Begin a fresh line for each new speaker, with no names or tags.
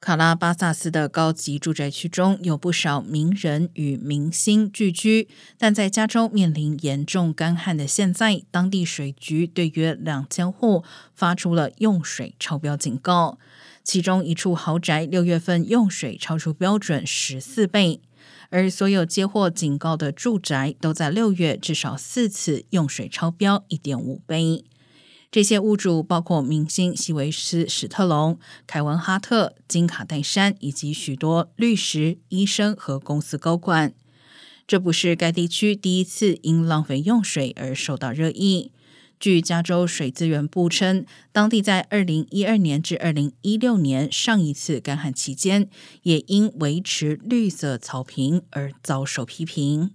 卡拉巴萨斯的高级住宅区中有不少名人与明星聚居，但在加州面临严重干旱的现在，当地水局对约两千户发出了用水超标警告。其中一处豪宅六月份用水超出标准十四倍，而所有接获警告的住宅都在六月至少四次用水超标一点五倍。这些屋主包括明星西维斯·史特龙、凯文·哈特、金卡戴珊以及许多律师、医生和公司高管。这不是该地区第一次因浪费用水而受到热议。据加州水资源部称，当地在二零一二年至二零一六年上一次干旱期间，也因维持绿色草坪而遭受批评。